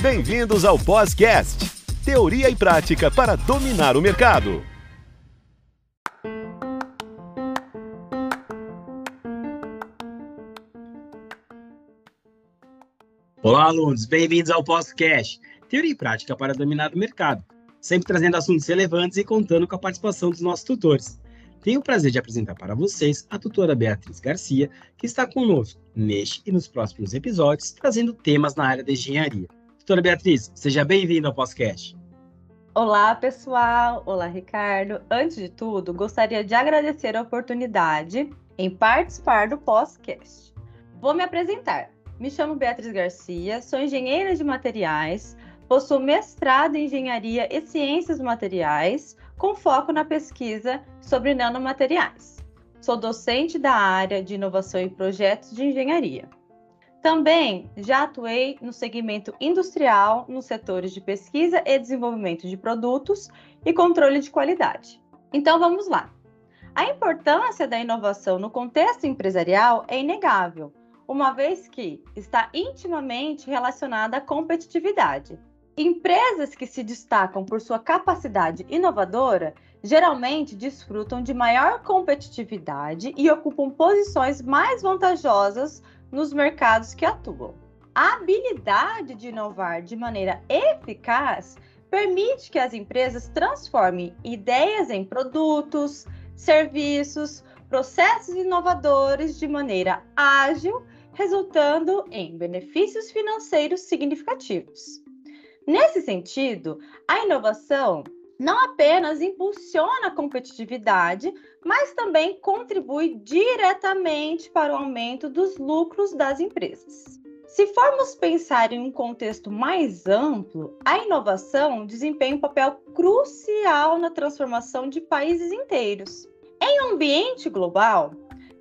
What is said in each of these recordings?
Bem-vindos ao Podcast, teoria e prática para dominar o mercado. Olá, alunos, bem-vindos ao Podcast, teoria e prática para dominar o mercado, sempre trazendo assuntos relevantes e contando com a participação dos nossos tutores. Tenho o prazer de apresentar para vocês a tutora Beatriz Garcia, que está conosco neste e nos próximos episódios, trazendo temas na área da engenharia. Tutora Beatriz, seja bem-vinda ao podcast. Olá, pessoal. Olá, Ricardo. Antes de tudo, gostaria de agradecer a oportunidade em participar do podcast. Vou me apresentar. Me chamo Beatriz Garcia, sou engenheira de materiais, possuo mestrado em engenharia e ciências materiais, com foco na pesquisa sobre nanomateriais. Sou docente da área de inovação e projetos de engenharia. Também já atuei no segmento industrial, nos setores de pesquisa e desenvolvimento de produtos e controle de qualidade. Então vamos lá. A importância da inovação no contexto empresarial é inegável, uma vez que está intimamente relacionada à competitividade, Empresas que se destacam por sua capacidade inovadora geralmente desfrutam de maior competitividade e ocupam posições mais vantajosas nos mercados que atuam. A habilidade de inovar de maneira eficaz permite que as empresas transformem ideias em produtos, serviços, processos inovadores de maneira ágil, resultando em benefícios financeiros significativos. Nesse sentido, a inovação não apenas impulsiona a competitividade, mas também contribui diretamente para o aumento dos lucros das empresas. Se formos pensar em um contexto mais amplo, a inovação desempenha um papel crucial na transformação de países inteiros. Em um ambiente global,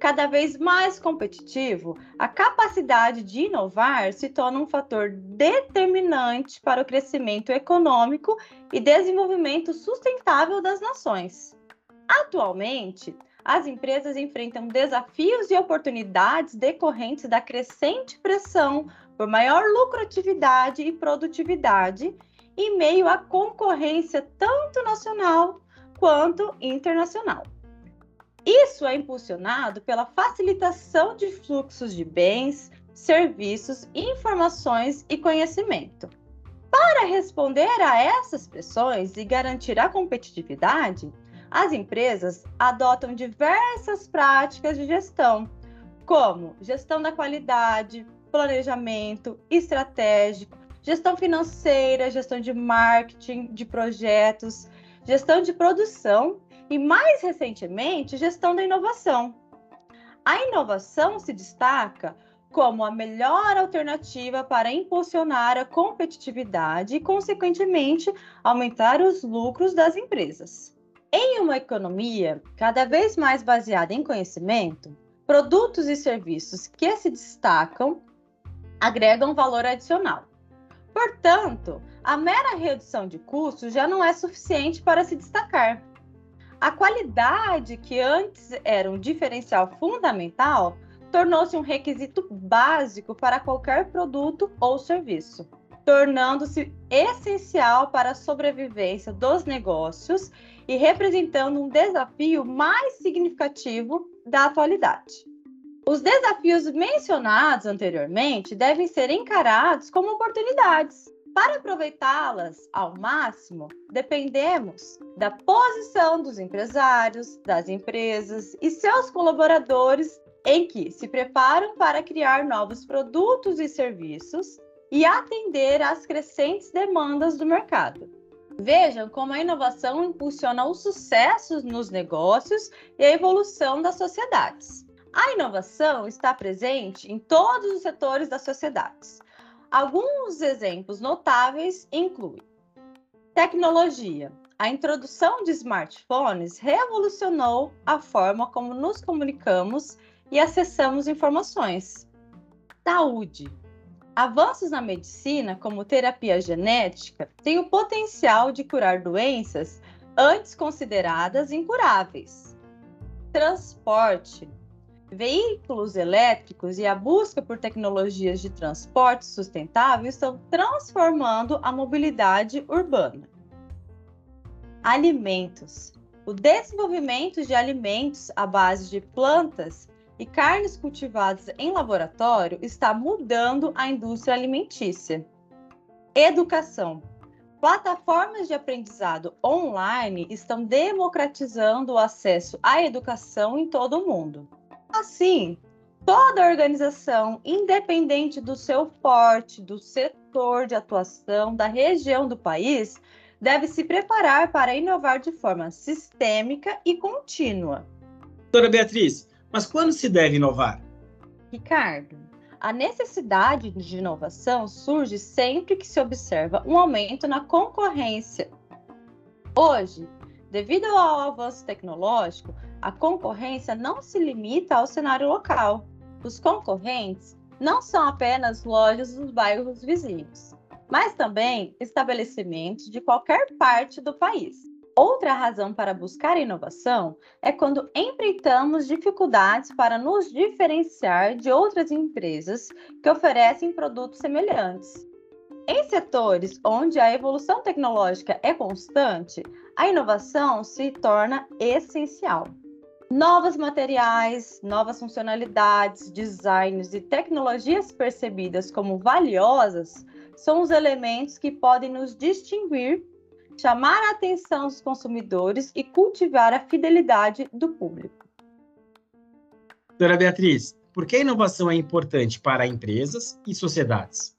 cada vez mais competitivo, a capacidade de inovar se torna um fator determinante para o crescimento econômico e desenvolvimento sustentável das nações. Atualmente, as empresas enfrentam desafios e oportunidades decorrentes da crescente pressão por maior lucratividade e produtividade em meio à concorrência tanto nacional quanto internacional. Isso é impulsionado pela facilitação de fluxos de bens, serviços, informações e conhecimento. Para responder a essas pressões e garantir a competitividade, as empresas adotam diversas práticas de gestão, como gestão da qualidade, planejamento estratégico, gestão financeira, gestão de marketing, de projetos, gestão de produção e, mais recentemente, gestão da inovação. A inovação se destaca como a melhor alternativa para impulsionar a competitividade e, consequentemente, aumentar os lucros das empresas. Em uma economia cada vez mais baseada em conhecimento, produtos e serviços que se destacam agregam valor adicional. Portanto, a mera redução de custos já não é suficiente para se destacar. A qualidade, que antes era um diferencial fundamental, tornou-se um requisito básico para qualquer produto ou serviço, tornando-se essencial para a sobrevivência dos negócios e representando um desafio mais significativo da atualidade. Os desafios mencionados anteriormente devem ser encarados como oportunidades, para aproveitá-las ao máximo, dependemos da posição dos empresários, das empresas e seus colaboradores em que se preparam para criar novos produtos e serviços e atender às crescentes demandas do mercado. Vejam como a inovação impulsiona o sucesso nos negócios e a evolução das sociedades. A inovação está presente em todos os setores das sociedades, Alguns exemplos notáveis incluem tecnologia. A introdução de smartphones revolucionou a forma como nos comunicamos e acessamos informações. Saúde. Avanços na medicina, como terapia genética, têm o potencial de curar doenças antes consideradas incuráveis. Transporte Veículos elétricos e a busca por tecnologias de transporte sustentável estão transformando a mobilidade urbana. Alimentos. O desenvolvimento de alimentos à base de plantas e carnes cultivadas em laboratório está mudando a indústria alimentícia. Educação. Plataformas de aprendizado online estão democratizando o acesso à educação em todo o mundo. Assim, toda organização, independente do seu porte, do setor de atuação, da região do país, deve se preparar para inovar de forma sistêmica e contínua. Doutora Beatriz, mas quando se deve inovar? Ricardo, a necessidade de inovação surge sempre que se observa um aumento na concorrência. Hoje, devido ao avanço tecnológico, a concorrência não se limita ao cenário local. Os concorrentes não são apenas lojas dos bairros vizinhos mas também estabelecimentos de qualquer parte do país. Outra razão para buscar inovação é quando empreitamos dificuldades para nos diferenciar de outras empresas que oferecem produtos semelhantes. Em setores onde a evolução tecnológica é constante, a inovação se torna essencial. Novos materiais, novas funcionalidades, designs e tecnologias percebidas como valiosas são os elementos que podem nos distinguir, chamar a atenção dos consumidores e cultivar a fidelidade do público. Doutora Beatriz, por que a inovação é importante para empresas e sociedades?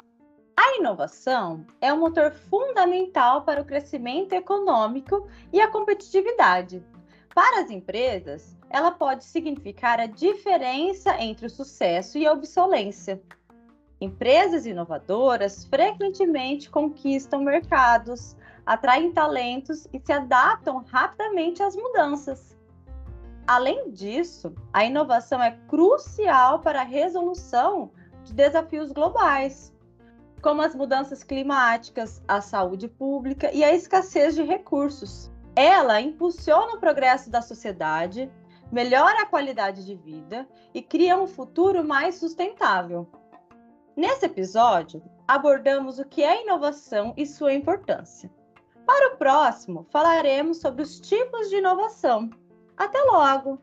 A inovação é um motor fundamental para o crescimento econômico e a competitividade. Para as empresas, ela pode significar a diferença entre o sucesso e a obsolência. Empresas inovadoras frequentemente conquistam mercados, atraem talentos e se adaptam rapidamente às mudanças. Além disso, a inovação é crucial para a resolução de desafios globais, como as mudanças climáticas, a saúde pública e a escassez de recursos. Ela impulsiona o progresso da sociedade, melhora a qualidade de vida e cria um futuro mais sustentável. Nesse episódio, abordamos o que é inovação e sua importância. Para o próximo, falaremos sobre os tipos de inovação. Até logo!